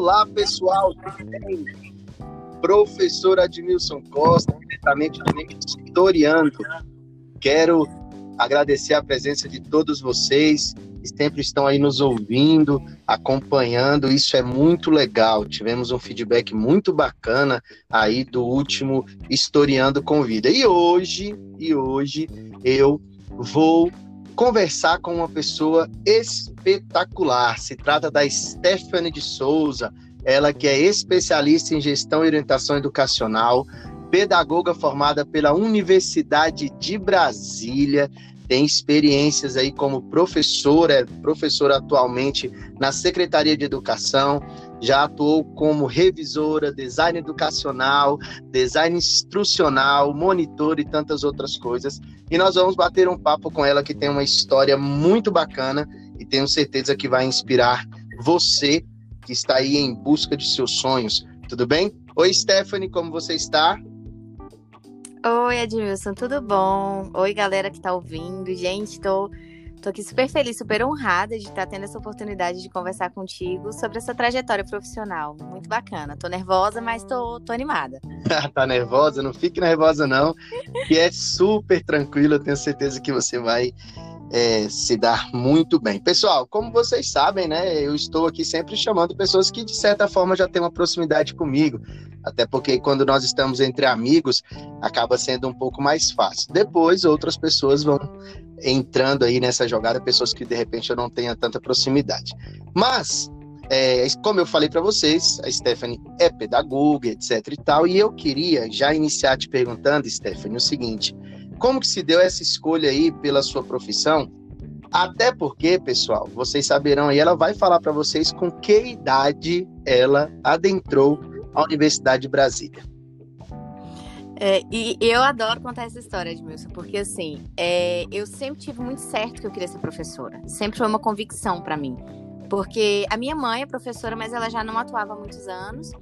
Olá, pessoal? Professor Admilson Costa, diretamente do Historiando. Quero agradecer a presença de todos vocês que sempre estão aí nos ouvindo, acompanhando. Isso é muito legal. Tivemos um feedback muito bacana aí do último Historiando com Vida. E hoje, e hoje eu vou conversar com uma pessoa espetacular. Se trata da Stephanie de Souza, ela que é especialista em gestão e orientação educacional, pedagoga formada pela Universidade de Brasília, tem experiências aí como professora, é professora atualmente na Secretaria de Educação, já atuou como revisora, design educacional, design instrucional, monitor e tantas outras coisas. E nós vamos bater um papo com ela que tem uma história muito bacana e tenho certeza que vai inspirar você que está aí em busca de seus sonhos. Tudo bem? Oi, Stephanie, como você está? Oi, Edmilson, tudo bom? Oi, galera que tá ouvindo. Gente, tô, tô aqui super feliz, super honrada de estar tá tendo essa oportunidade de conversar contigo sobre essa trajetória profissional. Muito bacana. Tô nervosa, mas tô, tô animada. tá nervosa? Não fique nervosa, não. Que é super tranquilo, eu tenho certeza que você vai é, se dar muito bem. Pessoal, como vocês sabem, né, eu estou aqui sempre chamando pessoas que de certa forma já têm uma proximidade comigo, até porque quando nós estamos entre amigos acaba sendo um pouco mais fácil. Depois outras pessoas vão entrando aí nessa jogada, pessoas que de repente eu não tenha tanta proximidade. Mas é, como eu falei para vocês, a Stephanie é pedagoga, etc e tal, e eu queria já iniciar te perguntando, Stephanie, o seguinte: como que se deu essa escolha aí pela sua profissão? Até porque, pessoal, vocês saberão aí, ela vai falar para vocês com que idade ela adentrou a Universidade de Brasília. É, e eu adoro contar essa história, Edmilson, porque assim, é, eu sempre tive muito certo que eu queria ser professora. Sempre foi uma convicção para mim. Porque a minha mãe é professora, mas ela já não atuava há muitos anos.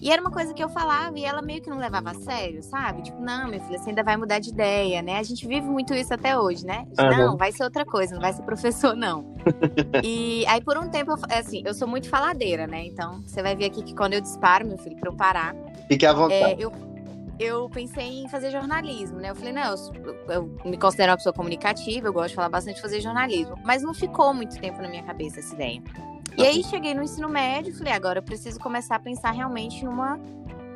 E era uma coisa que eu falava e ela meio que não levava a sério, sabe? Tipo, não, minha filha, você ainda vai mudar de ideia, né? A gente vive muito isso até hoje, né? Uhum. Não, vai ser outra coisa, não vai ser professor, não. e aí, por um tempo, assim, eu sou muito faladeira, né? Então, você vai ver aqui que quando eu disparo, meu filho, pra eu parar. Fique à vontade. É, eu, eu pensei em fazer jornalismo, né? Eu falei, não, eu, eu, me considero uma pessoa comunicativa, eu gosto de falar bastante de fazer jornalismo. Mas não ficou muito tempo na minha cabeça essa ideia. E aí cheguei no ensino médio e falei, agora eu preciso começar a pensar realmente numa,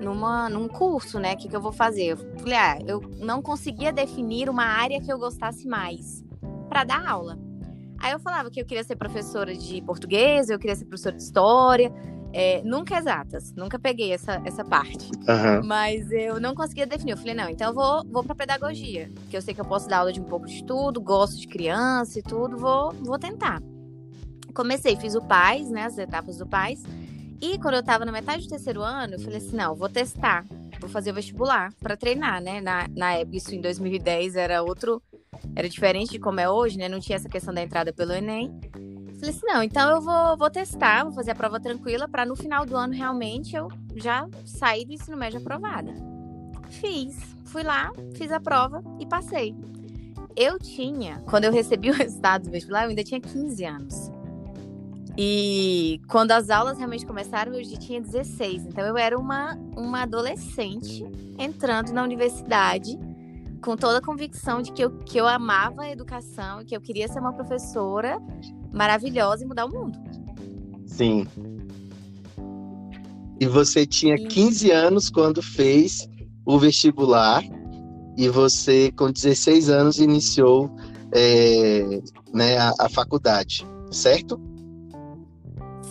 numa, num curso, né? O que, que eu vou fazer? Eu falei, ah, eu não conseguia definir uma área que eu gostasse mais para dar aula. Aí eu falava que eu queria ser professora de português, eu queria ser professora de história, é, nunca exatas, nunca peguei essa, essa parte. Uhum. Mas eu não conseguia definir. Eu falei, não, então eu vou, vou para pedagogia, que eu sei que eu posso dar aula de um pouco de tudo, gosto de criança e tudo, vou, vou tentar comecei, fiz o PAIS, né, as etapas do PAIS. E quando eu tava na metade do terceiro ano, eu falei assim, não, vou testar, vou fazer o vestibular para treinar, né? Na, na época, isso em 2010 era outro, era diferente de como é hoje, né? Não tinha essa questão da entrada pelo Enem. Falei assim, não, então eu vou, vou testar, vou fazer a prova tranquila para no final do ano realmente eu já sair do ensino médio aprovada. Fiz, fui lá, fiz a prova e passei. Eu tinha, quando eu recebi o resultado do vestibular, eu ainda tinha 15 anos. E quando as aulas realmente começaram, eu já tinha 16. Então eu era uma, uma adolescente entrando na universidade com toda a convicção de que eu, que eu amava a educação, que eu queria ser uma professora maravilhosa e mudar o mundo. Sim. E você tinha 15 anos quando fez o vestibular e você, com 16 anos, iniciou é, né, a, a faculdade, certo?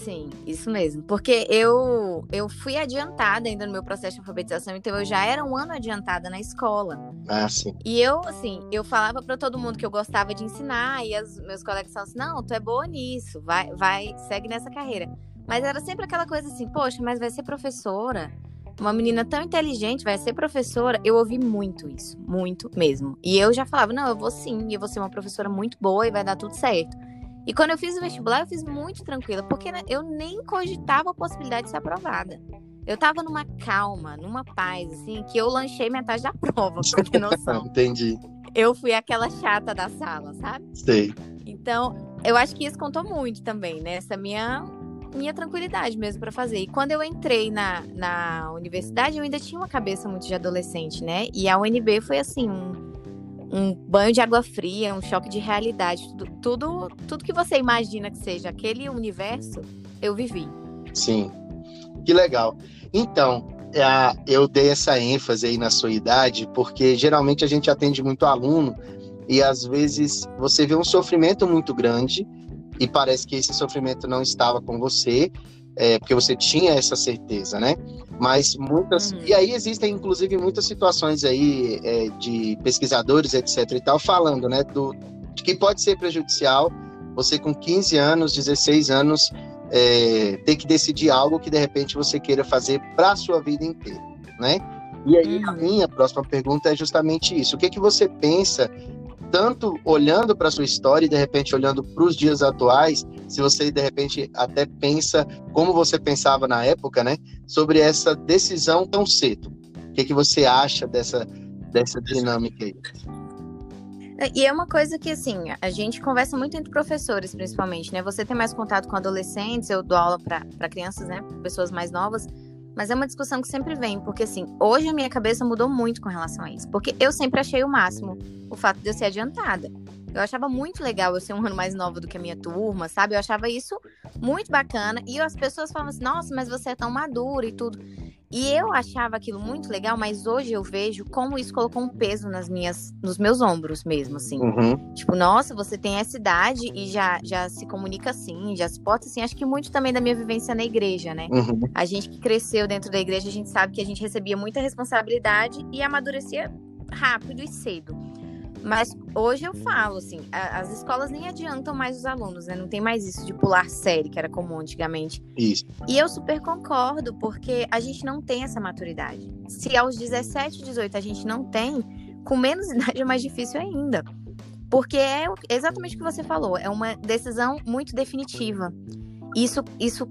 Sim, isso mesmo. Porque eu, eu fui adiantada ainda no meu processo de alfabetização, então eu já era um ano adiantada na escola. Ah, sim. E eu, assim, eu falava para todo mundo que eu gostava de ensinar, e os meus colegas falavam assim: não, tu é boa nisso, vai, vai, segue nessa carreira. Mas era sempre aquela coisa assim, poxa, mas vai ser professora? Uma menina tão inteligente vai ser professora? Eu ouvi muito isso, muito mesmo. E eu já falava: não, eu vou sim, eu vou ser uma professora muito boa e vai dar tudo certo. E quando eu fiz o vestibular, eu fiz muito tranquila, porque né, eu nem cogitava a possibilidade de ser aprovada. Eu tava numa calma, numa paz, assim, que eu lanchei metade da prova, pra ter noção. Entendi. Eu fui aquela chata da sala, sabe? Sei. Então, eu acho que isso contou muito também, né? Essa minha minha tranquilidade mesmo para fazer. E quando eu entrei na, na universidade, eu ainda tinha uma cabeça muito de adolescente, né? E a UNB foi assim, um, um banho de água fria, um choque de realidade. Tudo, tudo, tudo que você imagina que seja aquele universo, eu vivi. Sim, que legal. Então, é, eu dei essa ênfase aí na sua idade, porque geralmente a gente atende muito aluno e às vezes você vê um sofrimento muito grande e parece que esse sofrimento não estava com você, é, porque você tinha essa certeza, né? Mas muitas. Uhum. E aí existem, inclusive, muitas situações aí é, de pesquisadores, etc. e tal, falando, né, do, de que pode ser prejudicial você com 15 anos, 16 anos, é, ter que decidir algo que de repente você queira fazer para a sua vida inteira, né? E aí uhum. a minha próxima pergunta é justamente isso. O que, que você pensa tanto olhando para sua história e de repente olhando para os dias atuais, se você de repente até pensa como você pensava na época, né, sobre essa decisão tão cedo. O que, que você acha dessa, dessa dinâmica aí? E é uma coisa que, assim, a gente conversa muito entre professores, principalmente, né? Você tem mais contato com adolescentes, eu dou aula para crianças, né? Pessoas mais novas. Mas é uma discussão que sempre vem, porque assim, hoje a minha cabeça mudou muito com relação a isso. Porque eu sempre achei o máximo o fato de eu ser adiantada. Eu achava muito legal eu ser um ano mais nova do que a minha turma, sabe? Eu achava isso muito bacana. E as pessoas falavam assim, nossa, mas você é tão madura e tudo. E eu achava aquilo muito legal, mas hoje eu vejo como isso colocou um peso nas minhas, nos meus ombros mesmo, assim. Uhum. Tipo, nossa, você tem essa idade e já, já se comunica assim, já se porta assim. Acho que muito também da minha vivência na igreja, né? Uhum. A gente que cresceu dentro da igreja, a gente sabe que a gente recebia muita responsabilidade e amadurecia rápido e cedo. Mas hoje eu falo, assim, a, as escolas nem adiantam mais os alunos, né? Não tem mais isso de pular série, que era comum antigamente. Isso. E eu super concordo, porque a gente não tem essa maturidade. Se aos 17, 18 a gente não tem, com menos idade é mais difícil ainda. Porque é exatamente o que você falou, é uma decisão muito definitiva. Isso, isso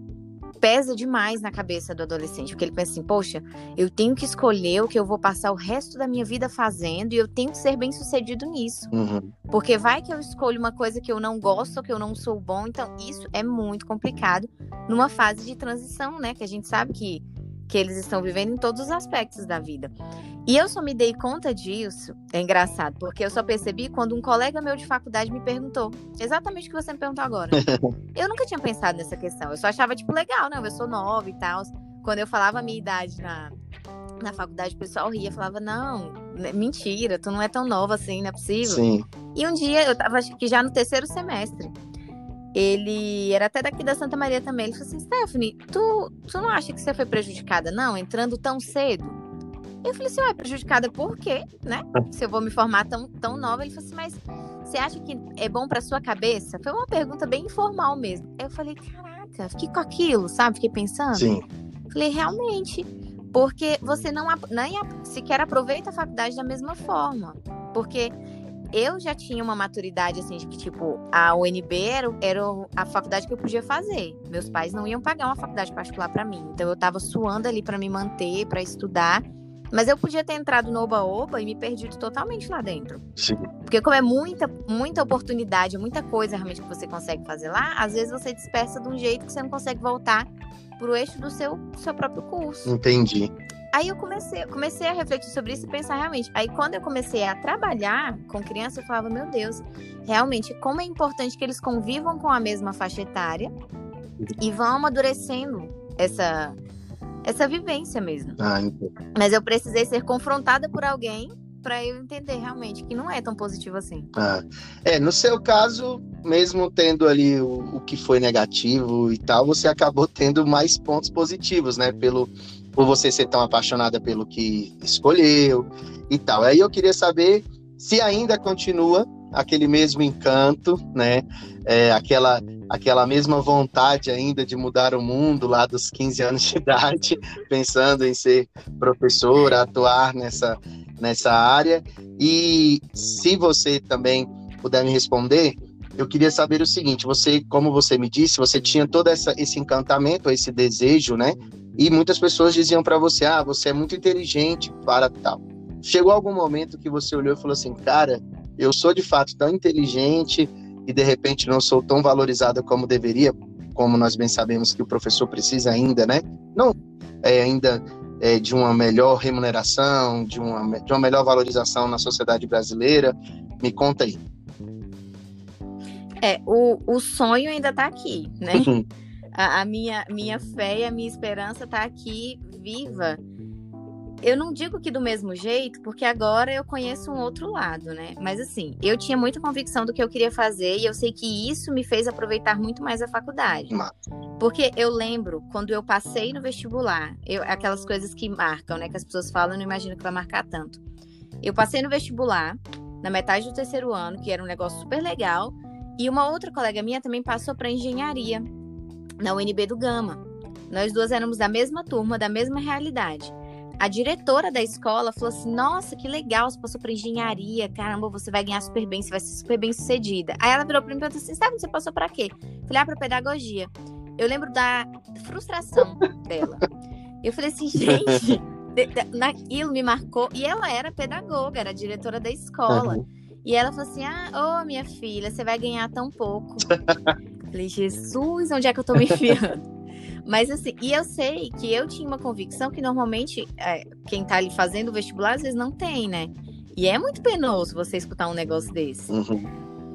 pesa demais na cabeça do adolescente, porque ele pensa assim: poxa, eu tenho que escolher o que eu vou passar o resto da minha vida fazendo e eu tenho que ser bem sucedido nisso. Uhum. Porque vai que eu escolho uma coisa que eu não gosto, que eu não sou bom, então isso é muito complicado numa fase de transição, né? Que a gente sabe que que eles estão vivendo em todos os aspectos da vida. E eu só me dei conta disso, é engraçado, porque eu só percebi quando um colega meu de faculdade me perguntou, exatamente o que você me perguntou agora. eu nunca tinha pensado nessa questão, eu só achava, tipo, legal, não, eu sou nova e tal. Quando eu falava a minha idade na, na faculdade, o pessoal ria, falava, não, né, mentira, tu não é tão nova assim, não é possível. Sim. E um dia, eu tava, acho que já no terceiro semestre, ele era até daqui da Santa Maria também. Ele falou assim: Stephanie, tu, tu não acha que você foi prejudicada, não, entrando tão cedo? Eu falei assim: ué, prejudicada por quê, né? Se eu vou me formar tão, tão nova. Ele falou assim: mas você acha que é bom pra sua cabeça? Foi uma pergunta bem informal mesmo. Eu falei: caraca, fiquei com aquilo, sabe? Fiquei pensando. Sim. Falei: realmente. Porque você não nem sequer aproveita a faculdade da mesma forma. Porque eu já tinha uma maturidade, assim, de que, tipo, a UNB era, era a faculdade que eu podia fazer. Meus pais não iam pagar uma faculdade particular para mim. Então, eu tava suando ali para me manter, para estudar. Mas eu podia ter entrado no Oba-Oba e me perdido totalmente lá dentro. Sim. Porque como é muita, muita oportunidade, muita coisa realmente que você consegue fazer lá, às vezes você dispersa de um jeito que você não consegue voltar pro eixo do seu, seu próprio curso. Entendi. Aí eu comecei, comecei a refletir sobre isso e pensar realmente. Aí quando eu comecei a trabalhar com criança, eu falava, meu Deus, realmente como é importante que eles convivam com a mesma faixa etária e vão amadurecendo essa essa vivência mesmo. Ah, Mas eu precisei ser confrontada por alguém para eu entender realmente que não é tão positivo assim. Ah, é, no seu caso, mesmo tendo ali o, o que foi negativo e tal, você acabou tendo mais pontos positivos, né? Pelo por você ser tão apaixonada pelo que escolheu e tal. Aí eu queria saber se ainda continua aquele mesmo encanto, né? É, aquela, aquela mesma vontade ainda de mudar o mundo lá dos 15 anos de idade, pensando em ser professora, atuar nessa, nessa área. E se você também puder me responder, eu queria saber o seguinte: você, como você me disse, você tinha todo essa, esse encantamento, esse desejo, né, e muitas pessoas diziam para você: ah, você é muito inteligente para tal. Chegou algum momento que você olhou e falou assim: cara, eu sou de fato tão inteligente e de repente não sou tão valorizada como deveria. como nós bem sabemos que o professor precisa ainda, né? Não é, ainda é, de uma melhor remuneração, de uma, de uma melhor valorização na sociedade brasileira. Me conta aí. É, o, o sonho ainda está aqui, né? Uhum. A, a, minha, minha fé e a minha esperança está aqui viva eu não digo que do mesmo jeito, porque agora eu conheço um outro lado, né? Mas assim, eu tinha muita convicção do que eu queria fazer e eu sei que isso me fez aproveitar muito mais a faculdade. Porque eu lembro quando eu passei no vestibular, eu, aquelas coisas que marcam, né? Que as pessoas falam, eu não imagino que vai marcar tanto. Eu passei no vestibular, na metade do terceiro ano, que era um negócio super legal, e uma outra colega minha também passou para engenharia na UNB do Gama. Nós duas éramos da mesma turma, da mesma realidade a diretora da escola falou assim: Nossa, que legal, você passou para engenharia, caramba, você vai ganhar super bem, você vai ser super bem sucedida. Aí ela virou para mim e perguntou assim: Sabe, você passou para quê? Falei: Ah, para pedagogia. Eu lembro da frustração dela. Eu falei assim: Gente, naquilo me marcou. E ela era pedagoga, era diretora da escola. Uhum. E ela falou assim: Ah, ô, oh, minha filha, você vai ganhar tão pouco. Falei, Jesus, onde é que eu tô me enfiando? Mas assim, e eu sei que eu tinha uma convicção que normalmente é, quem tá ali fazendo o vestibular às vezes não tem, né? E é muito penoso você escutar um negócio desse. Uhum.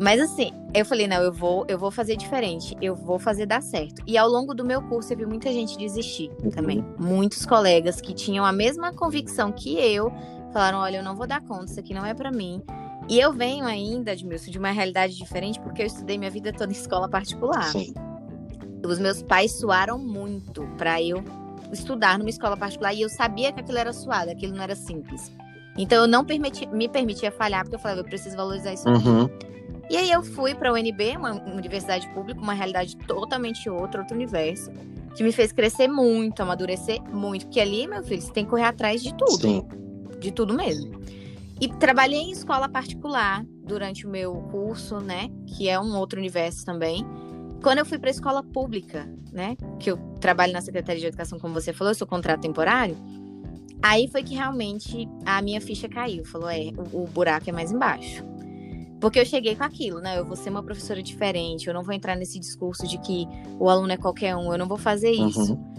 Mas assim, eu falei, não, eu vou, eu vou fazer diferente, eu vou fazer dar certo. E ao longo do meu curso eu vi muita gente desistir uhum. também. Muitos colegas que tinham a mesma convicção que eu, falaram, olha, eu não vou dar conta, isso aqui não é para mim. E eu venho ainda, Edmilson, de uma realidade diferente, porque eu estudei minha vida toda em escola particular. Sim. Os meus pais suaram muito para eu estudar numa escola particular e eu sabia que aquilo era suado, aquilo não era simples. Então eu não permiti, me permitia falhar porque eu falava, eu preciso valorizar isso. Uhum. E aí eu fui para a UNB, uma universidade pública, uma realidade totalmente outra, outro universo, que me fez crescer muito, amadurecer muito, porque ali, meu filho, você tem que correr atrás de tudo. Sim. De tudo mesmo. E trabalhei em escola particular durante o meu curso, né, que é um outro universo também. Quando eu fui para a escola pública, né, que eu trabalho na Secretaria de Educação, como você falou, eu sou contrato temporário, aí foi que realmente a minha ficha caiu. Falou, é, o, o buraco é mais embaixo. Porque eu cheguei com aquilo, né? Eu vou ser uma professora diferente, eu não vou entrar nesse discurso de que o aluno é qualquer um, eu não vou fazer isso. Uhum.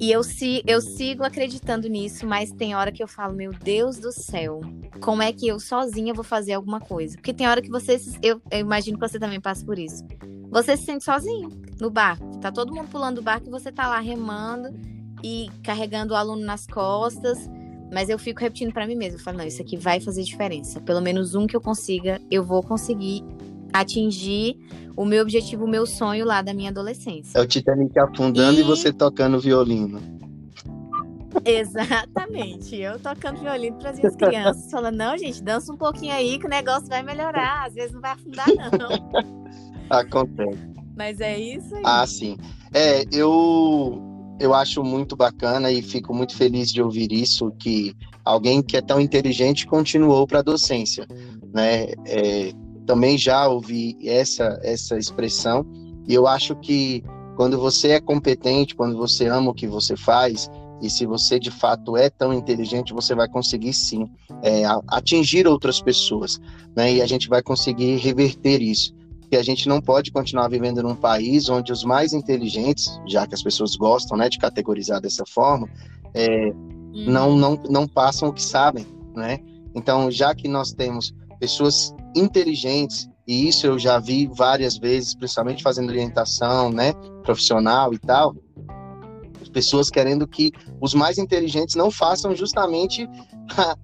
E eu, si, eu sigo acreditando nisso, mas tem hora que eu falo, meu Deus do céu, como é que eu sozinha vou fazer alguma coisa? Porque tem hora que você. Eu, eu imagino que você também passa por isso você se sente sozinho no barco. Tá todo mundo pulando o barco e você tá lá remando e carregando o aluno nas costas. Mas eu fico repetindo para mim mesma, eu falo, não, isso aqui vai fazer diferença. Pelo menos um que eu consiga, eu vou conseguir atingir o meu objetivo, o meu sonho lá da minha adolescência. É o Titanic afundando e, e você tocando violino. Exatamente. Eu tocando violino para as minhas crianças, falando, não, gente, dança um pouquinho aí que o negócio vai melhorar. Às vezes não vai afundar, não. Acontece. Mas é isso aí. Ah, sim. É, eu eu acho muito bacana e fico muito feliz de ouvir isso que alguém que é tão inteligente continuou para a docência, né? É, também já ouvi essa essa expressão e eu acho que quando você é competente, quando você ama o que você faz e se você de fato é tão inteligente, você vai conseguir sim é, atingir outras pessoas, né? E a gente vai conseguir reverter isso que a gente não pode continuar vivendo num país onde os mais inteligentes, já que as pessoas gostam né, de categorizar dessa forma, é, hum. não, não, não passam o que sabem, né? Então, já que nós temos pessoas inteligentes, e isso eu já vi várias vezes, principalmente fazendo orientação, né, profissional e tal, pessoas querendo que os mais inteligentes não façam justamente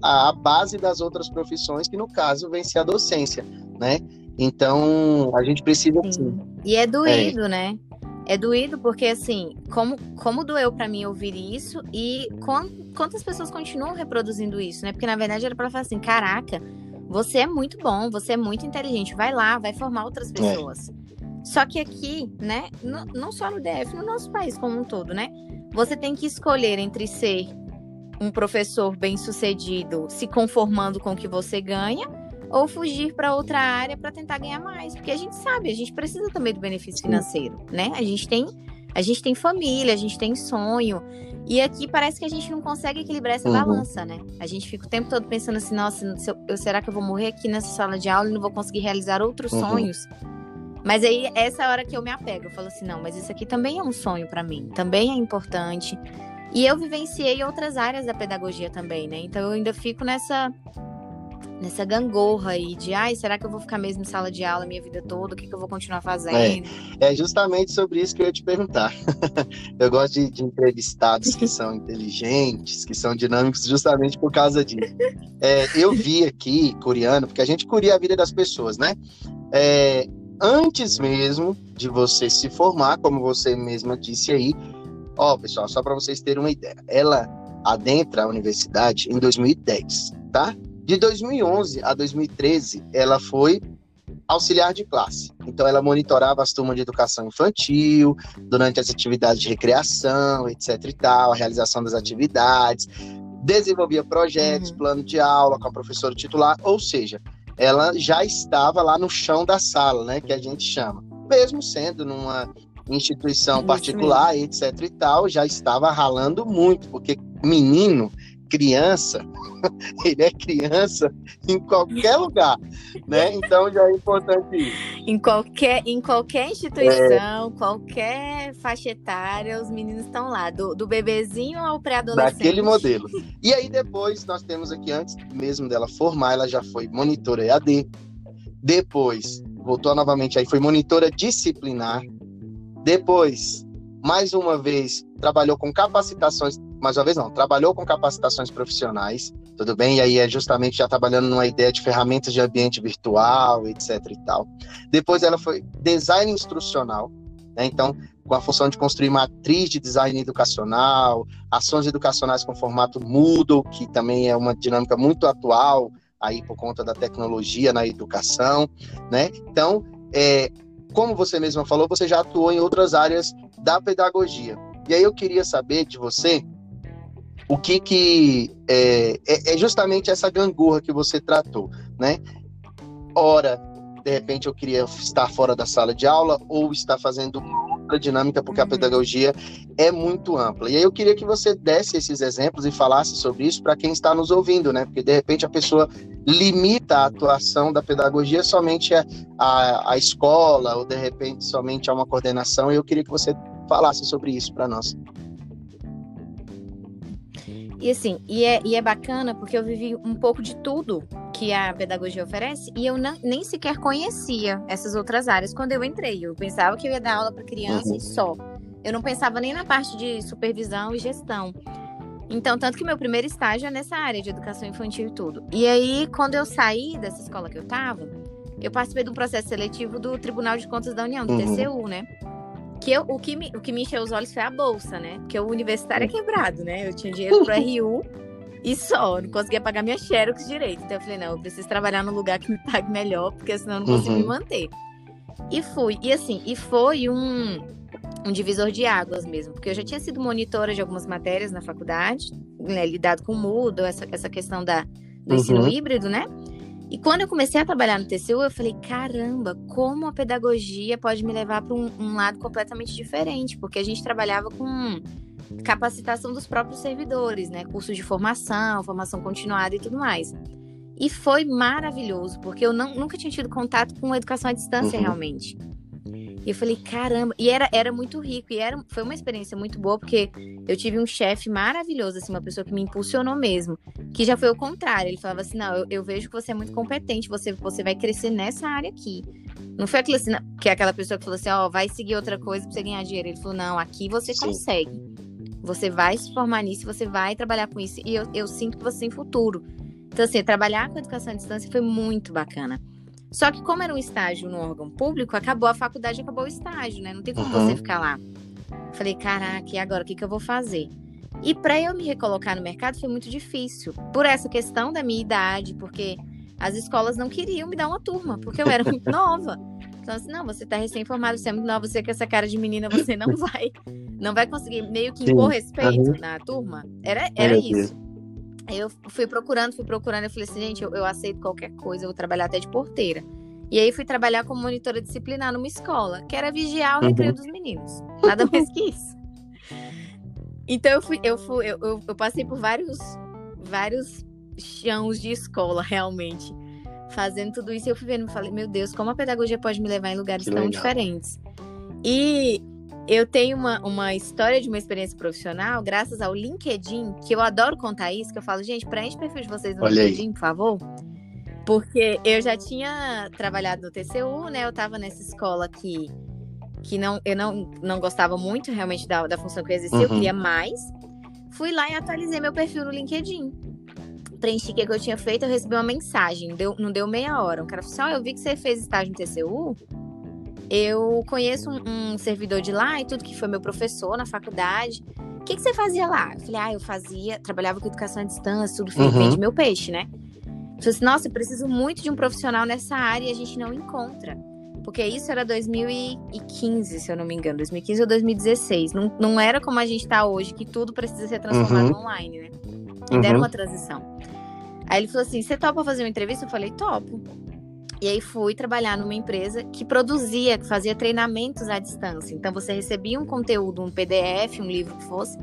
a, a base das outras profissões, que no caso vem ser a docência, né? Então, a gente precisa sim. E é doído, é. né? É doído porque, assim, como, como doeu para mim ouvir isso e quantas pessoas continuam reproduzindo isso, né? Porque, na verdade, era pra falar assim, caraca, você é muito bom, você é muito inteligente, vai lá, vai formar outras é. pessoas. É. Só que aqui, né, não só no DF, no nosso país como um todo, né? Você tem que escolher entre ser um professor bem-sucedido, se conformando com o que você ganha, ou fugir para outra área para tentar ganhar mais, porque a gente sabe, a gente precisa também do benefício financeiro, né? A gente tem, a gente tem família, a gente tem sonho. E aqui parece que a gente não consegue equilibrar essa uhum. balança, né? A gente fica o tempo todo pensando assim, nossa, eu, será que eu vou morrer aqui nessa sala de aula e não vou conseguir realizar outros uhum. sonhos? Mas aí, essa é a hora que eu me apego. Eu falo assim, não, mas isso aqui também é um sonho para mim, também é importante. E eu vivenciei outras áreas da pedagogia também, né? Então eu ainda fico nessa nessa gangorra aí de, ai, será que eu vou ficar mesmo em sala de aula a minha vida toda? O que, que eu vou continuar fazendo? É, é justamente sobre isso que eu ia te perguntar. eu gosto de, de, entrevistados que são inteligentes, que são dinâmicos, justamente por causa disso. É, eu vi aqui, coreano, porque a gente curia a vida das pessoas, né? É, antes mesmo de você se formar, como você mesma disse aí, ó, pessoal, só para vocês terem uma ideia, ela adentra a universidade em 2010, tá? De 2011 a 2013, ela foi auxiliar de classe. Então, ela monitorava as turmas de educação infantil, durante as atividades de recreação, etc e tal, a realização das atividades, desenvolvia projetos, uhum. plano de aula com a professora titular, ou seja, ela já estava lá no chão da sala, né, que a gente chama. Mesmo sendo numa instituição particular, etc e tal, já estava ralando muito, porque menino criança, ele é criança em qualquer lugar, né? Então já é importante isso. Em qualquer, em qualquer instituição, é... qualquer faixa etária, os meninos estão lá, do, do bebezinho ao pré-adolescente. Daquele modelo. E aí depois nós temos aqui, antes mesmo dela formar, ela já foi monitora EAD, depois voltou novamente aí, foi monitora disciplinar, depois, mais uma vez, trabalhou com capacitações mais uma vez não, trabalhou com capacitações profissionais, tudo bem? E aí é justamente já trabalhando numa ideia de ferramentas de ambiente virtual, etc e tal. Depois ela foi design instrucional, né? Então, com a função de construir matriz de design educacional, ações educacionais com formato Moodle, que também é uma dinâmica muito atual aí por conta da tecnologia na educação, né? Então, é, como você mesma falou, você já atuou em outras áreas da pedagogia. E aí eu queria saber de você o que que é, é, é, justamente essa gangorra que você tratou, né? Ora, de repente eu queria estar fora da sala de aula ou estar fazendo dinâmica, porque a uhum. pedagogia é muito ampla. E aí eu queria que você desse esses exemplos e falasse sobre isso para quem está nos ouvindo, né? Porque de repente a pessoa limita a atuação da pedagogia somente a, a, a escola ou de repente somente a uma coordenação. E eu queria que você falasse sobre isso para nós. E assim, e é, e é bacana porque eu vivi um pouco de tudo que a pedagogia oferece e eu não, nem sequer conhecia essas outras áreas quando eu entrei. Eu pensava que eu ia dar aula para criança uhum. e só. Eu não pensava nem na parte de supervisão e gestão. Então, tanto que meu primeiro estágio é nessa área de educação infantil e tudo. E aí, quando eu saí dessa escola que eu tava, eu participei de um processo seletivo do Tribunal de Contas da União, do uhum. TCU, né? que eu, o, que me, o que me encheu os olhos foi a bolsa, né? Porque o universitário é quebrado, né? Eu tinha dinheiro pro RU e só, não conseguia pagar minha xerox direito. Então eu falei, não, eu preciso trabalhar num lugar que me pague melhor, porque senão eu não consigo uhum. me manter. E fui. E assim, e foi um, um divisor de águas mesmo, porque eu já tinha sido monitora de algumas matérias na faculdade, né, lidado com mudo, essa, essa questão da, do uhum. ensino híbrido, né? E quando eu comecei a trabalhar no TCU, eu falei: caramba, como a pedagogia pode me levar para um, um, lado completamente diferente, porque a gente trabalhava com capacitação dos próprios servidores, né? Cursos de formação, formação continuada e tudo mais. E foi maravilhoso, porque eu não, nunca tinha tido contato com educação à distância uhum. realmente. E eu falei, caramba, e era, era muito rico, e era, foi uma experiência muito boa, porque eu tive um chefe maravilhoso, assim, uma pessoa que me impulsionou mesmo, que já foi o contrário, ele falava assim, não, eu, eu vejo que você é muito competente, você, você vai crescer nessa área aqui. Não foi aquilo assim, não, que é aquela pessoa que falou assim, ó, oh, vai seguir outra coisa pra você ganhar dinheiro. Ele falou, não, aqui você Sim. consegue. Você vai se formar nisso, você vai trabalhar com isso, e eu, eu sinto que você tem futuro. Então, assim, trabalhar com educação à distância foi muito bacana. Só que como era um estágio no órgão público, acabou a faculdade, acabou o estágio, né? Não tem como uhum. você ficar lá. Falei, caraca, e agora o que, que eu vou fazer? E para eu me recolocar no mercado foi muito difícil, por essa questão da minha idade, porque as escolas não queriam me dar uma turma, porque eu era muito nova. Então, assim, não, você tá recém-formado, você é muito nova, você com essa cara de menina, você não vai, não vai conseguir meio que impor respeito uhum. na turma. Era, era isso. Eu fui procurando, fui procurando, eu falei assim, gente, eu, eu aceito qualquer coisa, eu vou trabalhar até de porteira. E aí fui trabalhar como monitora disciplinar numa escola, que era vigiar o uhum. recreio dos meninos. Nada mais que isso. Então eu fui, eu fui, eu, eu, eu passei por vários, vários chãos de escola, realmente. Fazendo tudo isso, eu fui vendo e falei, meu Deus, como a pedagogia pode me levar em lugares que tão legal. diferentes. E eu tenho uma, uma história de uma experiência profissional, graças ao LinkedIn, que eu adoro contar isso, que eu falo, gente, preenche o perfil de vocês no Olha LinkedIn, aí. por favor. Porque eu já tinha trabalhado no TCU, né? Eu estava nessa escola que, que não, eu não, não gostava muito realmente da, da função que eu exercia, uhum. eu queria mais. Fui lá e atualizei meu perfil no LinkedIn. Preenchi o que eu tinha feito, eu recebi uma mensagem, deu, não deu meia hora. Um cara falou assim: oh, eu vi que você fez estágio no TCU. Eu conheço um, um, servidor de lá e tudo que foi meu professor na faculdade. O que, que você fazia lá? Eu falei, ah, eu fazia, trabalhava com educação à distância, tudo, uhum. vende meu peixe, né? Eu falei assim, nossa, eu preciso muito de um profissional nessa área e a gente não encontra. Porque isso era 2015, se eu não me engano, 2015 ou 2016. Não, não era como a gente está hoje, que tudo precisa ser transformado uhum. online, né? Uhum. era uma transição. Aí ele falou assim: Você topa fazer uma entrevista? Eu falei: Topo. E aí fui trabalhar numa empresa que produzia, que fazia treinamentos à distância. Então você recebia um conteúdo, um PDF, um livro que fosse,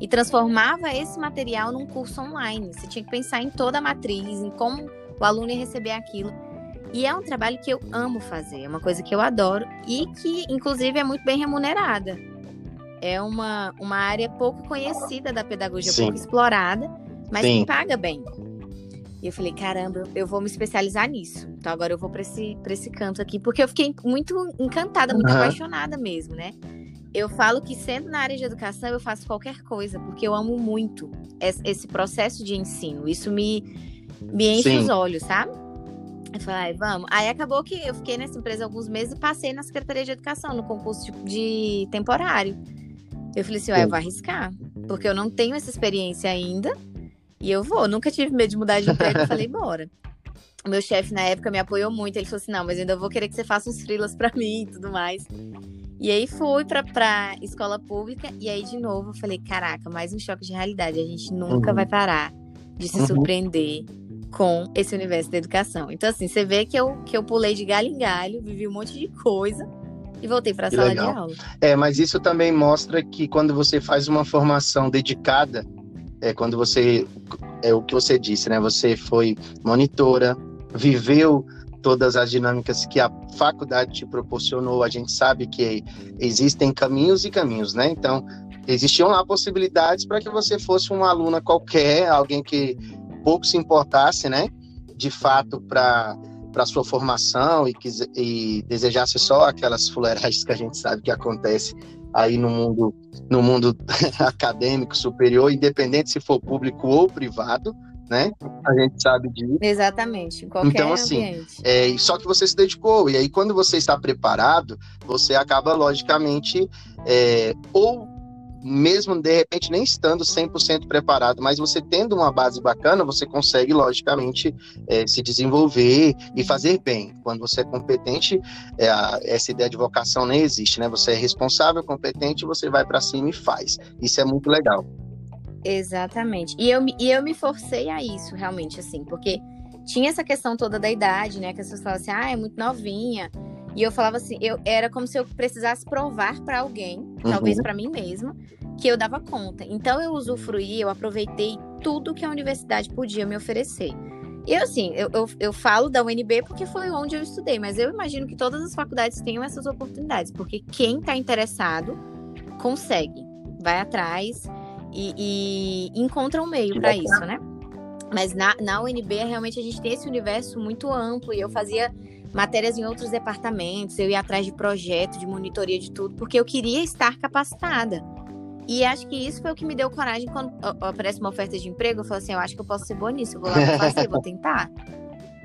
e transformava esse material num curso online. Você tinha que pensar em toda a matriz, em como o aluno ia receber aquilo. E é um trabalho que eu amo fazer, é uma coisa que eu adoro e que, inclusive, é muito bem remunerada. É uma, uma área pouco conhecida da pedagogia, Sim. pouco explorada, mas Sim. que paga bem. E eu falei, caramba, eu vou me especializar nisso. Então agora eu vou para esse, pra esse canto aqui, porque eu fiquei muito encantada, muito uhum. apaixonada mesmo, né? Eu falo que sendo na área de educação eu faço qualquer coisa, porque eu amo muito esse processo de ensino. Isso me, me enche Sim. os olhos, sabe? Eu falei, vamos. Aí acabou que eu fiquei nessa empresa alguns meses e passei na Secretaria de Educação, no concurso de, de temporário. Eu falei assim, ué, eu vou arriscar, porque eu não tenho essa experiência ainda e eu vou. Nunca tive medo de mudar de emprego, eu falei, bora. O meu chefe na época me apoiou muito, ele falou assim, não, mas eu ainda vou querer que você faça uns frilas para mim e tudo mais. E aí fui pra, pra escola pública e aí de novo eu falei, caraca, mais um choque de realidade. A gente nunca uhum. vai parar de se uhum. surpreender com esse universo da educação. Então, assim, você vê que eu, que eu pulei de galho em galho, vivi um monte de coisa e voltei para a sala legal. de aula. É, mas isso também mostra que quando você faz uma formação dedicada, é quando você é o que você disse, né? Você foi monitora, viveu todas as dinâmicas que a faculdade te proporcionou. A gente sabe que existem caminhos e caminhos, né? Então, existiam lá possibilidades para que você fosse uma aluna qualquer, alguém que pouco se importasse, né? De fato, para para sua formação e, quis, e desejasse só aquelas fuleiragens que a gente sabe que acontece aí no mundo no mundo acadêmico superior, independente se for público ou privado, né? A gente sabe disso. Exatamente, em qualquer então, assim, ambiente. É, só que você se dedicou, e aí quando você está preparado, você acaba, logicamente, é, ou mesmo de repente nem estando 100% preparado, mas você tendo uma base bacana, você consegue, logicamente, é, se desenvolver e fazer bem. Quando você é competente, é, essa ideia de vocação nem existe, né? Você é responsável, competente, você vai para cima e faz. Isso é muito legal. Exatamente. E eu, e eu me forcei a isso, realmente, assim, porque tinha essa questão toda da idade, né? Que as pessoas falavam assim, ah, é muito novinha. E eu falava assim, eu era como se eu precisasse provar para alguém, uhum. talvez para mim mesma, que eu dava conta. Então eu usufruí, eu aproveitei tudo que a universidade podia me oferecer. E eu, assim, eu, eu, eu, falo da UNB porque foi onde eu estudei, mas eu imagino que todas as faculdades tenham essas oportunidades, porque quem está interessado consegue, vai atrás e, e encontra um meio para isso, né? Mas na, na UNB, realmente, a gente tem esse universo muito amplo e eu fazia matérias em outros departamentos, eu ia atrás de projeto, de monitoria, de tudo, porque eu queria estar capacitada. E acho que isso foi o que me deu coragem quando aparece uma oferta de emprego. Eu falo assim: eu acho que eu posso ser boa nisso, eu vou lá fazer, vou tentar.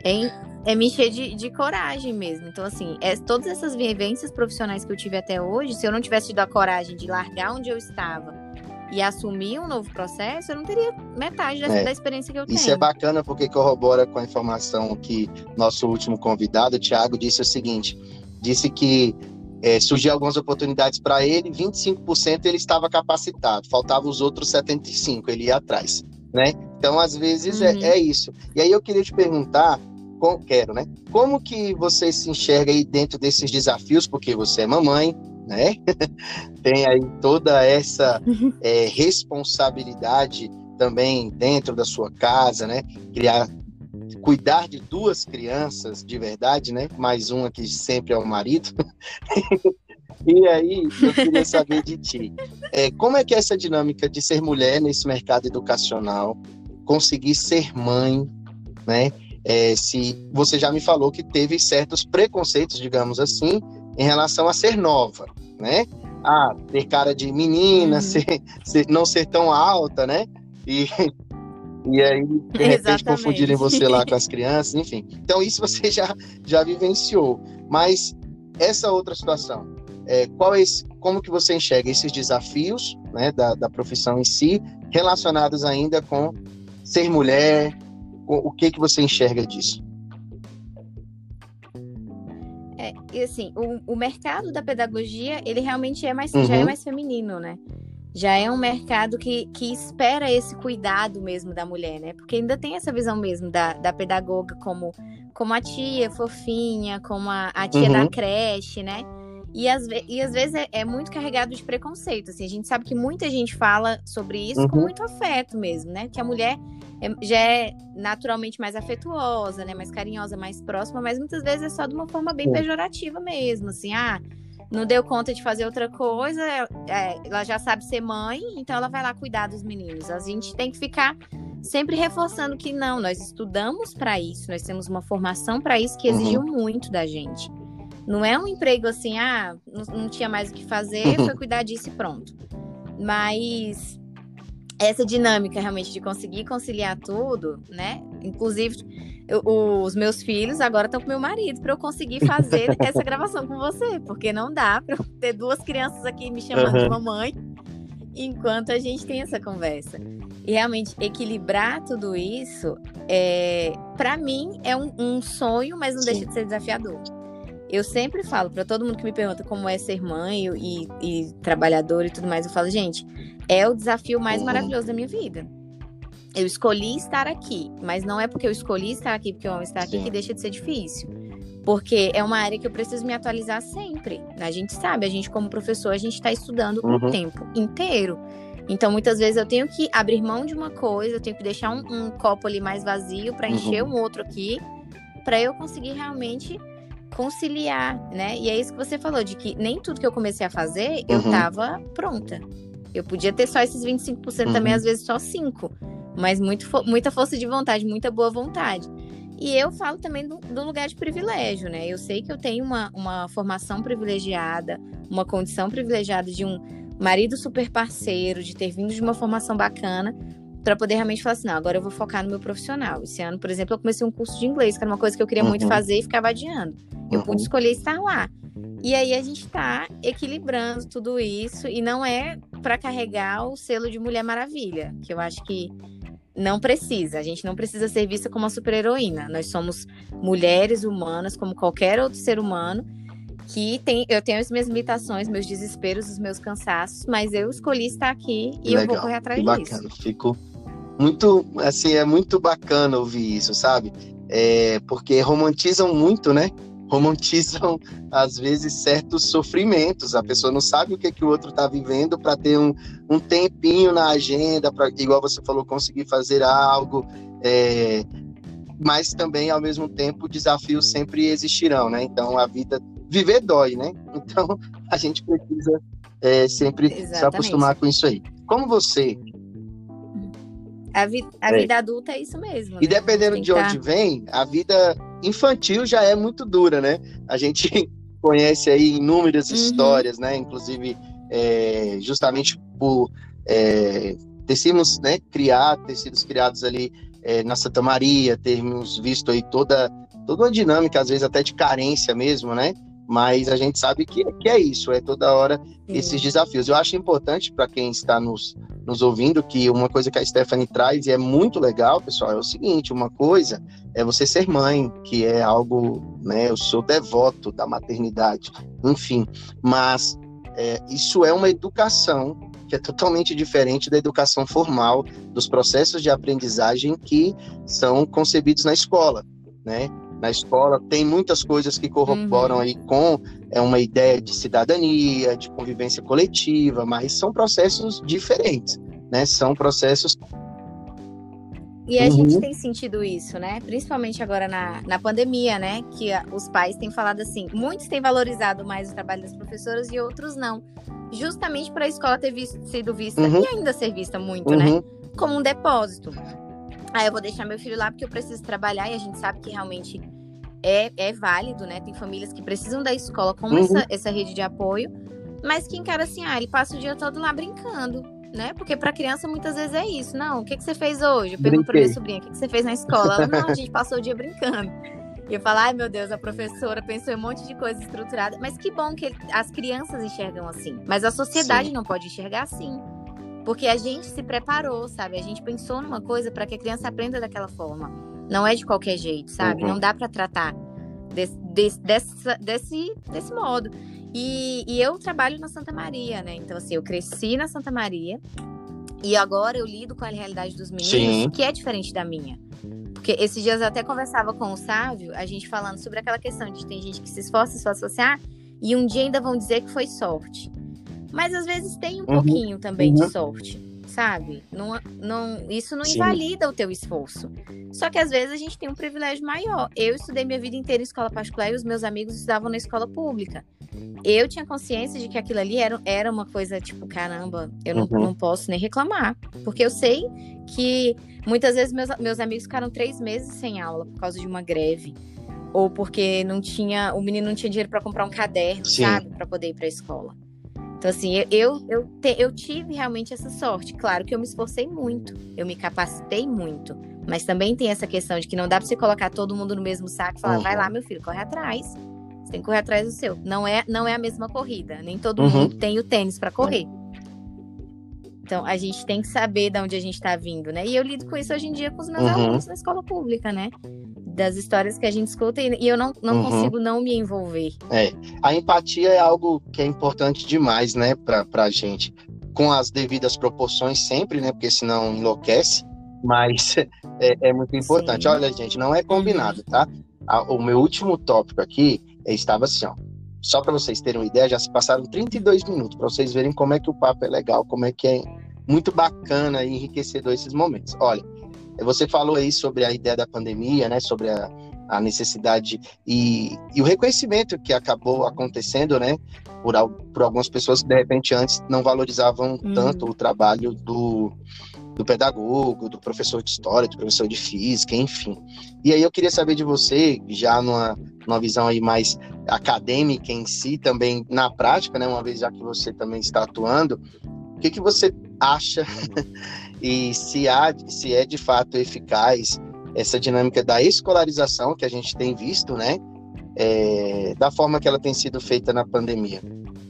É, é me encher de, de coragem mesmo. Então, assim, é, todas essas vivências profissionais que eu tive até hoje, se eu não tivesse tido a coragem de largar onde eu estava e assumir um novo processo, eu não teria metade da, é. da experiência que eu tenho. Isso é bacana porque corrobora com a informação que nosso último convidado, o Thiago, disse o seguinte: disse que é, surgiu algumas oportunidades para ele, 25% ele estava capacitado, faltavam os outros 75%, ele ia atrás, né? Então, às vezes, é, uhum. é, é, isso. E aí eu queria te perguntar, com, quero, né? Como que você se enxerga aí dentro desses desafios, porque você é mamãe, né? Tem aí toda essa é, responsabilidade também dentro da sua casa, né? Criar cuidar de duas crianças de verdade, né? Mais uma que sempre é o marido. e aí, eu queria saber de ti, é, como é que é essa dinâmica de ser mulher nesse mercado educacional, conseguir ser mãe, né? É, se você já me falou que teve certos preconceitos, digamos assim, em relação a ser nova, né? Ah, ter cara de menina, uhum. ser, ser, não ser tão alta, né? E, e aí, de repente, confundirem você lá com as crianças, enfim. Então, isso você já, já vivenciou. Mas essa outra situação, é, qual é esse, como que você enxerga esses desafios né, da, da profissão em si, relacionados ainda com ser mulher, o que, que você enxerga disso? E assim, o, o mercado da pedagogia, ele realmente é mais, uhum. já é uhum. mais feminino, né? Já é um mercado que, que espera esse cuidado mesmo da mulher, né? Porque ainda tem essa visão mesmo da, da pedagoga como, como a tia fofinha, como a, a tia uhum. da creche, né? E às, e às vezes é, é, muito carregado de preconceito. Assim, a gente sabe que muita gente fala sobre isso uhum. com muito afeto mesmo, né? Que a mulher já é naturalmente mais afetuosa, né? Mais carinhosa, mais próxima, mas muitas vezes é só de uma forma bem pejorativa mesmo. Assim, ah, não deu conta de fazer outra coisa, é, é, ela já sabe ser mãe, então ela vai lá cuidar dos meninos. A gente tem que ficar sempre reforçando que não, nós estudamos para isso, nós temos uma formação para isso que exigiu uhum. muito da gente. Não é um emprego assim, ah, não, não tinha mais o que fazer, foi cuidar disso e pronto. Mas essa dinâmica realmente de conseguir conciliar tudo, né? Inclusive, eu, os meus filhos agora estão com meu marido para eu conseguir fazer essa gravação com você, porque não dá para ter duas crianças aqui me chamando uhum. de mamãe enquanto a gente tem essa conversa. E realmente equilibrar tudo isso, é, para mim, é um, um sonho, mas não Sim. deixa de ser desafiador. Eu sempre falo para todo mundo que me pergunta como é ser mãe e, e trabalhador e tudo mais, eu falo, gente, é o desafio mais uhum. maravilhoso da minha vida. Eu escolhi estar aqui, mas não é porque eu escolhi estar aqui, porque eu amo estar Sim. aqui, que deixa de ser difícil. Porque é uma área que eu preciso me atualizar sempre. A gente sabe, a gente, como professor, a gente está estudando uhum. o tempo inteiro. Então, muitas vezes eu tenho que abrir mão de uma coisa, eu tenho que deixar um, um copo ali mais vazio para encher uhum. um outro aqui, para eu conseguir realmente conciliar, né? E é isso que você falou, de que nem tudo que eu comecei a fazer, eu uhum. tava pronta. Eu podia ter só esses 25% uhum. também, às vezes só 5%. Mas muito, muita força de vontade, muita boa vontade. E eu falo também do, do, lugar de privilégio, né? Eu sei que eu tenho uma, uma formação privilegiada, uma condição privilegiada de um marido super parceiro, de ter vindo de uma formação bacana, para poder realmente falar assim, não, agora eu vou focar no meu profissional. Esse ano, por exemplo, eu comecei um curso de inglês, que era uma coisa que eu queria uhum. muito fazer e ficava adiando. Eu uhum. pude escolher estar lá. E aí a gente está equilibrando tudo isso e não é para carregar o selo de Mulher Maravilha, que eu acho que não precisa. A gente não precisa ser vista como uma super-heroína. Nós somos mulheres humanas, como qualquer outro ser humano, que tem, eu tenho as minhas limitações, meus desesperos, os meus cansaços, mas eu escolhi estar aqui e Legal, eu vou correr atrás que disso. Bacana, fico muito, assim, é muito bacana ouvir isso, sabe? É, porque romantizam muito, né? Romantizam, às vezes, certos sofrimentos. A pessoa não sabe o que, que o outro está vivendo para ter um, um tempinho na agenda, para, igual você falou, conseguir fazer algo. É, mas também, ao mesmo tempo, desafios sempre existirão, né? Então, a vida. Viver dói, né? Então, a gente precisa é, sempre Exatamente. se acostumar com isso aí. Como você a, vi a é. vida adulta é isso mesmo. E né? dependendo de onde vem, a vida infantil já é muito dura, né? A gente conhece aí inúmeras uhum. histórias, né? Inclusive, é, justamente por é, ter sido né, criado, ter sido criados ali é, na Santa Maria, termos visto aí toda, toda uma dinâmica, às vezes até de carência mesmo, né? Mas a gente sabe que, que é isso, é toda hora esses desafios. Eu acho importante para quem está nos, nos ouvindo que uma coisa que a Stephanie traz e é muito legal, pessoal, é o seguinte: uma coisa é você ser mãe, que é algo, né? Eu sou devoto da maternidade, enfim, mas é, isso é uma educação que é totalmente diferente da educação formal, dos processos de aprendizagem que são concebidos na escola, né? Na escola tem muitas coisas que corroboram uhum. aí com é uma ideia de cidadania, de convivência coletiva, mas são processos diferentes, né? São processos e a uhum. gente tem sentido isso, né? Principalmente agora na, na pandemia, né? Que a, os pais têm falado assim, muitos têm valorizado mais o trabalho das professoras e outros não. Justamente para a escola ter visto, sido vista uhum. e ainda ser vista muito, né? uhum. né? Como um depósito. Aí eu vou deixar meu filho lá porque eu preciso trabalhar e a gente sabe que realmente é, é válido, né? Tem famílias que precisam da escola com essa, uhum. essa rede de apoio, mas que encara assim, ah, ele passa o dia todo lá brincando né? Porque para criança muitas vezes é isso. Não, o que, que você fez hoje? Eu pergunto para minha sobrinha, o que, que você fez na escola? Ela, não, a gente passou o dia brincando. E eu falo, ai meu Deus, a professora pensou em um monte de coisa estruturada. Mas que bom que as crianças enxergam assim. Mas a sociedade Sim. não pode enxergar assim. Porque a gente se preparou, sabe? A gente pensou numa coisa para que a criança aprenda daquela forma. Não é de qualquer jeito, sabe? Uhum. Não dá para tratar desse, desse, desse, desse, modo. E, e eu trabalho na Santa Maria, né? Então, assim, eu cresci na Santa Maria e agora eu lido com a realidade dos meninos, Sim. que é diferente da minha. Porque esses dias eu até conversava com o Sávio, a gente falando sobre aquela questão de tem gente que se esforça, se esforça, associar, e um dia ainda vão dizer que foi sorte. Mas às vezes tem um uhum. pouquinho também uhum. de sorte sabe? Não, não, isso não Sim. invalida o teu esforço. Só que às vezes a gente tem um privilégio maior. Eu estudei minha vida inteira em escola particular e os meus amigos estudavam na escola pública. Eu tinha consciência de que aquilo ali era, era uma coisa tipo, caramba, eu não, uhum. não posso nem reclamar. Porque eu sei que muitas vezes meus, meus amigos ficaram três meses sem aula por causa de uma greve. Ou porque não tinha, o menino não tinha dinheiro para comprar um caderno, Sim. sabe? Para poder ir para a escola. Então, assim, eu, eu, te, eu tive realmente essa sorte. Claro que eu me esforcei muito, eu me capacitei muito. Mas também tem essa questão de que não dá para você colocar todo mundo no mesmo saco e falar, uhum. vai lá, meu filho, corre atrás. Você tem que correr atrás do seu. Não é, não é a mesma corrida. Nem todo uhum. mundo tem o tênis para correr. Então, a gente tem que saber de onde a gente está vindo, né? E eu lido com isso hoje em dia com os meus uhum. alunos na escola pública, né? das histórias que a gente escuta e eu não, não uhum. consigo não me envolver. É, a empatia é algo que é importante demais, né, pra, pra gente. Com as devidas proporções sempre, né, porque senão enlouquece, mas é, é muito importante. Sim. Olha, gente, não é combinado, tá? O meu último tópico aqui estava assim, ó. Só para vocês terem uma ideia, já se passaram 32 minutos, para vocês verem como é que o papo é legal, como é que é muito bacana e enriquecedor esses momentos. Olha, você falou aí sobre a ideia da pandemia, né? Sobre a, a necessidade e, e, o reconhecimento que acabou acontecendo, né? Por, por algumas pessoas que de repente antes não valorizavam uhum. tanto o trabalho do, do pedagogo, do professor de história, do professor de física, enfim. E aí eu queria saber de você, já numa, numa visão aí mais acadêmica em si, também na prática, né? Uma vez já que você também está atuando, o que, que você acha e se, há, se é de fato eficaz essa dinâmica da escolarização que a gente tem visto, né? É, da forma que ela tem sido feita na pandemia.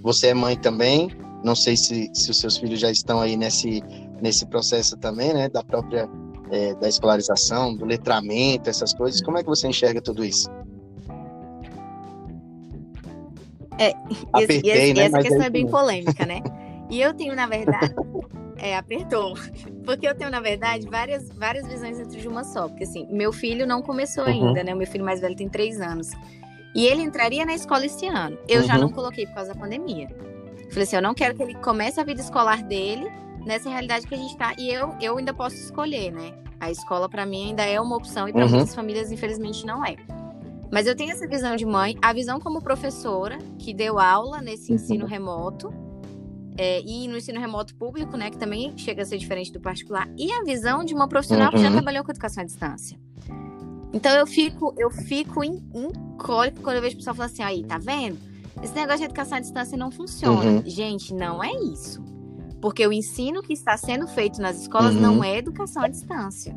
Você é mãe também, não sei se, se os seus filhos já estão aí nesse, nesse processo também, né? Da própria é, da escolarização, do letramento, essas coisas. Como é que você enxerga tudo isso? É, Apertei, e, né? essa questão é bem polêmica, né? E eu tenho, na verdade, é, apertou. Porque eu tenho, na verdade, várias, várias visões dentro de uma só. Porque, assim, meu filho não começou uhum. ainda, né? O meu filho mais velho tem três anos. E ele entraria na escola esse ano. Eu uhum. já não coloquei por causa da pandemia. Falei assim, eu não quero que ele comece a vida escolar dele nessa realidade que a gente tá. E eu, eu ainda posso escolher, né? A escola, para mim, ainda é uma opção. E para uhum. muitas famílias, infelizmente, não é. Mas eu tenho essa visão de mãe, a visão como professora, que deu aula nesse ensino uhum. remoto é, e no ensino remoto público, né, que também chega a ser diferente do particular, e a visão de uma profissional uhum. que já uhum. trabalhou com educação à distância. Então eu fico, eu fico em, em cólico quando eu vejo o pessoal falando assim, aí, tá vendo? Esse negócio de educação à distância não funciona. Uhum. Gente, não é isso. Porque o ensino que está sendo feito nas escolas uhum. não é educação à distância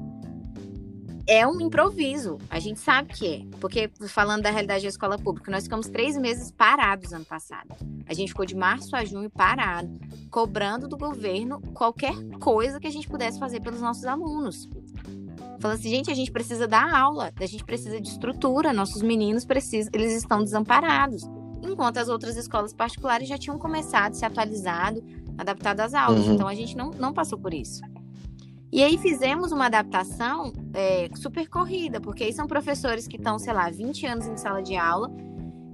é um improviso. A gente sabe que é. Porque, falando da realidade da escola pública, nós ficamos três meses parados ano passado. A gente ficou de março a junho parado, cobrando do governo qualquer coisa que a gente pudesse fazer pelos nossos alunos. Falando assim, gente, a gente precisa dar aula, a gente precisa de estrutura, nossos meninos precisam, eles estão desamparados. Enquanto as outras escolas particulares já tinham começado, se atualizado, adaptado às aulas. Uhum. Então a gente não, não passou por isso. E aí fizemos uma adaptação é, super corrida, porque aí são professores que estão, sei lá, 20 anos em sala de aula,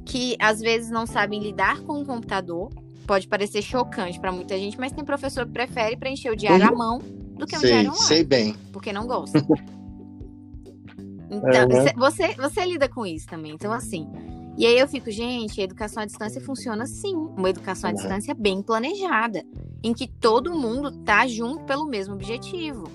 que às vezes não sabem lidar com o computador. Pode parecer chocante para muita gente, mas tem professor que prefere preencher o diário uhum. à mão do que um sei, diário online. Sei bem. Porque não gosta. Então, uhum. você, você lida com isso também. Então, assim. E aí eu fico, gente, a educação à distância funciona sim. Uma educação à uhum. distância bem planejada, em que todo mundo tá junto pelo mesmo objetivo.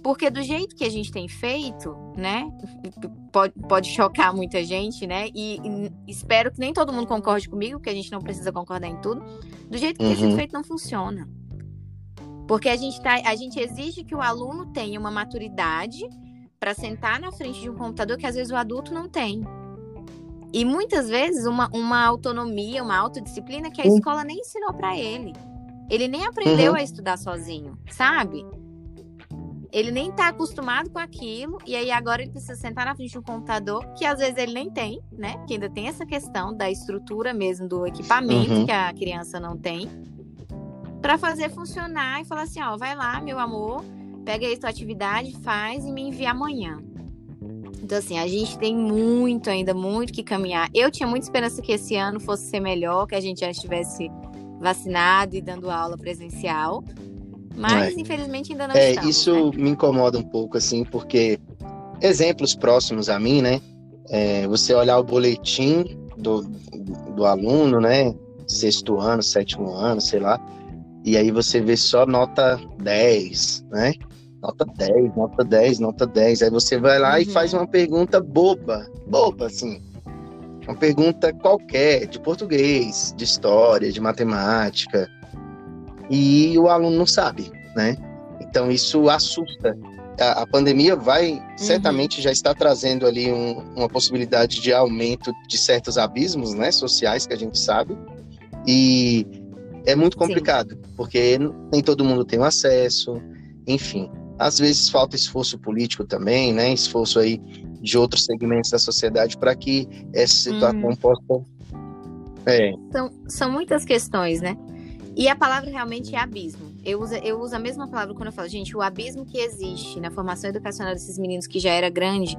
Porque do jeito que a gente tem feito, né? Pode, pode chocar muita gente, né? E, e, espero que nem todo mundo concorde comigo, porque a gente não precisa concordar em tudo. Do jeito que uhum. tem sido feito, não funciona. Porque a gente, tá, a gente exige que o aluno tenha uma maturidade para sentar na frente de um computador que às vezes o adulto não tem. E muitas vezes uma, uma autonomia, uma autodisciplina que a uhum. escola nem ensinou para ele. Ele nem aprendeu uhum. a estudar sozinho, sabe? Ele nem tá acostumado com aquilo, e aí agora ele precisa sentar na frente de um computador, que às vezes ele nem tem, né? Que ainda tem essa questão da estrutura mesmo do equipamento uhum. que a criança não tem, para fazer funcionar e falar assim: ó, vai lá, meu amor, pega aí sua atividade, faz e me envia amanhã. Então, assim, a gente tem muito ainda, muito que caminhar. Eu tinha muita esperança que esse ano fosse ser melhor, que a gente já estivesse vacinado e dando aula presencial. Mas, é. infelizmente, ainda não é, estamos. Isso né? me incomoda um pouco, assim, porque exemplos próximos a mim, né? É, você olhar o boletim do, do aluno, né? Sexto ano, sétimo ano, sei lá. E aí você vê só nota 10, né? Nota 10, nota 10, nota 10. Aí você vai lá uhum. e faz uma pergunta boba, boba, assim. Uma pergunta qualquer, de português, de história, de matemática e o aluno não sabe, né? Então isso assusta. A, a pandemia vai uhum. certamente já está trazendo ali um, uma possibilidade de aumento de certos abismos, né, sociais que a gente sabe e é muito complicado Sim. porque nem todo mundo tem acesso, enfim. Às vezes falta esforço político também, né? Esforço aí de outros segmentos da sociedade para que essa situação uhum. possa. É. São, são muitas questões, né? E a palavra realmente é abismo. Eu uso, eu uso a mesma palavra quando eu falo, gente, o abismo que existe na formação educacional desses meninos que já era grande,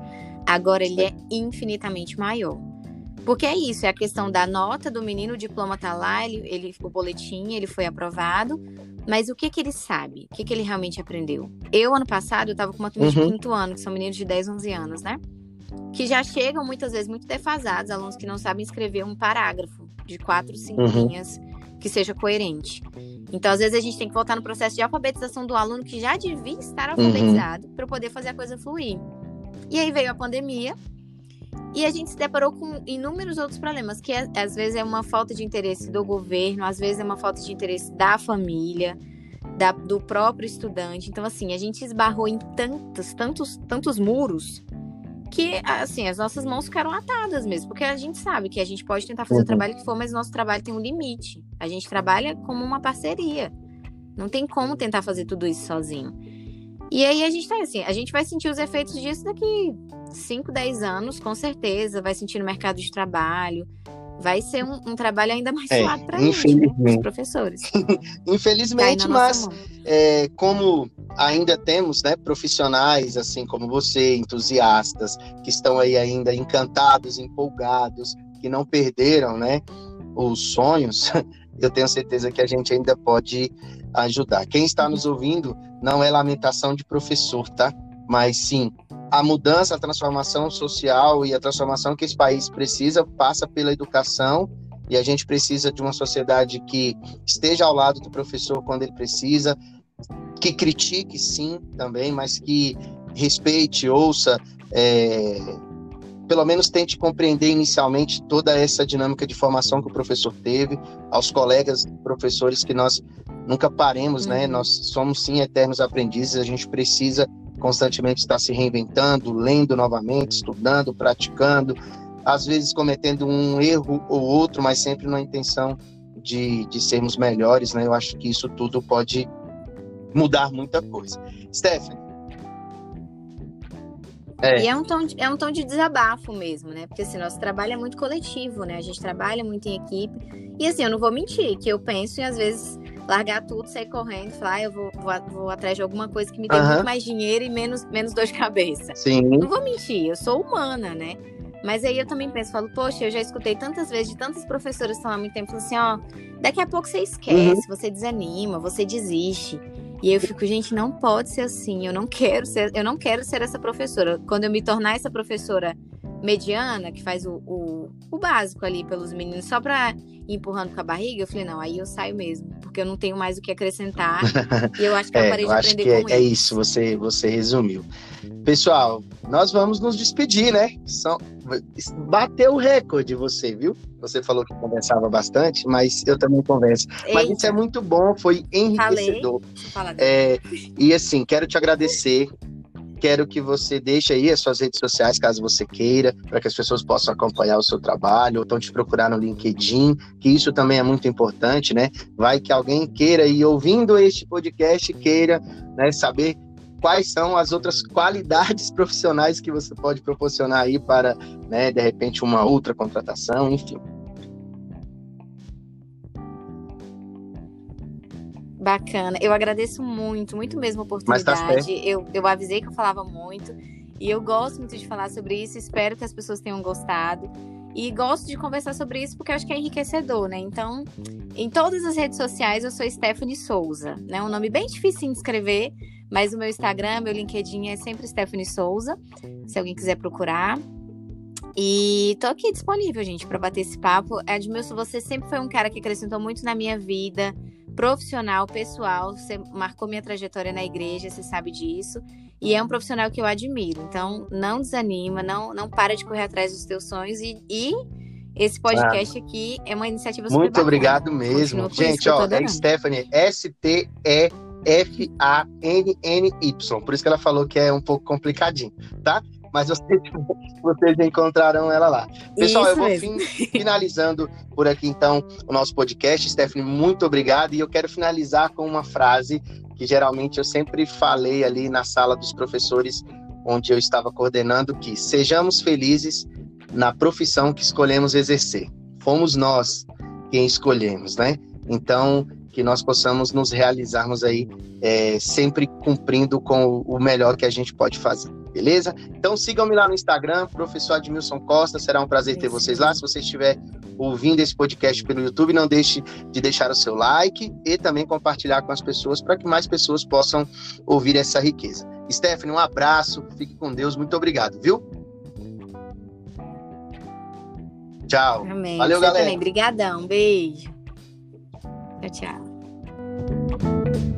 agora ele é infinitamente maior. Porque é isso, é a questão da nota do menino, o diploma tá lá, ele, ele o boletim, ele foi aprovado, mas o que que ele sabe? O que que ele realmente aprendeu? Eu, ano passado, eu tava com uma turma uhum. de quinto ano, que são meninos de 10, 11 anos, né? Que já chegam muitas vezes muito defasados, alunos que não sabem escrever um parágrafo de quatro, cinco uhum. linhas que seja coerente. Então, às vezes, a gente tem que voltar no processo de alfabetização do aluno que já devia estar uhum. alfabetizado uhum. para poder fazer a coisa fluir. E aí veio a pandemia e a gente se deparou com inúmeros outros problemas, que é, às vezes é uma falta de interesse do governo, às vezes é uma falta de interesse da família, da, do próprio estudante. Então, assim, a gente esbarrou em tantos, tantos, tantos muros que, assim, as nossas mãos ficaram atadas mesmo, porque a gente sabe que a gente pode tentar fazer uhum. o trabalho que for, mas nosso trabalho tem um limite. A gente trabalha como uma parceria. Não tem como tentar fazer tudo isso sozinho. E aí a gente tá assim, a gente vai sentir os efeitos disso daqui 5, 10 anos, com certeza, vai sentir no mercado de trabalho, vai ser um, um trabalho ainda mais é, suado para gente, né, os professores. infelizmente, mas é, como ainda temos né, profissionais assim como você, entusiastas, que estão aí ainda encantados, empolgados, que não perderam né, os sonhos, eu tenho certeza que a gente ainda pode ajudar. Quem está nos ouvindo não é lamentação de professor, tá? Mas sim a mudança, a transformação social e a transformação que esse país precisa passa pela educação e a gente precisa de uma sociedade que esteja ao lado do professor quando ele precisa, que critique sim também, mas que respeite, ouça, é, pelo menos tente compreender inicialmente toda essa dinâmica de formação que o professor teve, aos colegas professores que nós nunca paremos, né? Uhum. Nós somos sim eternos aprendizes, a gente precisa constantemente está se reinventando, lendo novamente, estudando, praticando, às vezes cometendo um erro ou outro, mas sempre na intenção de, de sermos melhores, né? Eu acho que isso tudo pode mudar muita coisa. Stephanie. É. E é um, tom de, é um tom de desabafo mesmo, né? Porque assim, nosso trabalho é muito coletivo, né? A gente trabalha muito em equipe. E assim, eu não vou mentir, que eu penso e às vezes largar tudo, sair correndo, falar, ah, eu vou, vou, vou, atrás de alguma coisa que me dê uhum. muito mais dinheiro e menos, menos dor de cabeça. Sim. Não vou mentir, eu sou humana, né? Mas aí eu também penso, falo, poxa, eu já escutei tantas vezes de tantas professoras que estão há muito tempo, assim, ó, daqui a pouco você esquece, uhum. você desanima, você desiste. E eu fico, gente, não pode ser assim. Eu não quero ser, eu não quero ser essa professora. Quando eu me tornar essa professora mediana, que faz o, o, o básico ali pelos meninos, só para empurrando com a barriga, eu falei, não, aí eu saio mesmo, porque eu não tenho mais o que acrescentar. e eu acho que é, eu parei de aprender é, com é eles. isso, você, você resumiu. Pessoal, nós vamos nos despedir, né? São, bateu o recorde você, viu? Você falou que conversava bastante, mas eu também converso. Mas Eita. isso é muito bom, foi enriquecedor. É, e assim, quero te agradecer. Quero que você deixe aí as suas redes sociais, caso você queira, para que as pessoas possam acompanhar o seu trabalho, ou então te procurar no LinkedIn, que isso também é muito importante, né? Vai que alguém queira e ouvindo este podcast queira né, saber quais são as outras qualidades profissionais que você pode proporcionar aí para, né, de repente, uma outra contratação, enfim. Bacana. Eu agradeço muito, muito mesmo a Mas tá oportunidade. eu, eu avisei que eu falava muito. E eu gosto muito de falar sobre isso. Espero que as pessoas tenham gostado. E gosto de conversar sobre isso porque acho que é enriquecedor, né? Então, em todas as redes sociais, eu sou Stephanie Souza, né? Um nome bem difícil de escrever, mas o meu Instagram, meu LinkedIn é sempre Stephanie Souza, se alguém quiser procurar. E tô aqui disponível, gente, para bater esse papo. Edmilson, você sempre foi um cara que acrescentou muito na minha vida, profissional, pessoal. Você marcou minha trajetória na igreja, você sabe disso. E é um profissional que eu admiro. Então, não desanima, não, não para de correr atrás dos teus sonhos. E, e esse podcast aqui é uma iniciativa super Muito bacana. obrigado mesmo. Continua Gente, ó, é. Stephanie, S-T-E-F-A-N-N-Y. Por isso que ela falou que é um pouco complicadinho, tá? Mas vocês, vocês encontrarão ela lá. Pessoal, Isso eu vou mesmo. finalizando por aqui então o nosso podcast. Stephanie, muito obrigado. E eu quero finalizar com uma frase que geralmente eu sempre falei ali na sala dos professores, onde eu estava coordenando, que sejamos felizes na profissão que escolhemos exercer. Fomos nós quem escolhemos, né? Então, que nós possamos nos realizarmos aí, é, sempre cumprindo com o melhor que a gente pode fazer, beleza? Então, sigam-me lá no Instagram, professor Admilson Costa, será um prazer ter vocês lá. Se você estiver ouvindo esse podcast pelo YouTube, não deixe de deixar o seu like e também compartilhar com as pessoas para que mais pessoas possam ouvir essa riqueza. Stephanie, um abraço, fique com Deus, muito obrigado, viu? Tchau. Amém. Valeu, Você galera. também. Brigadão. Beijo. Tchau, tchau.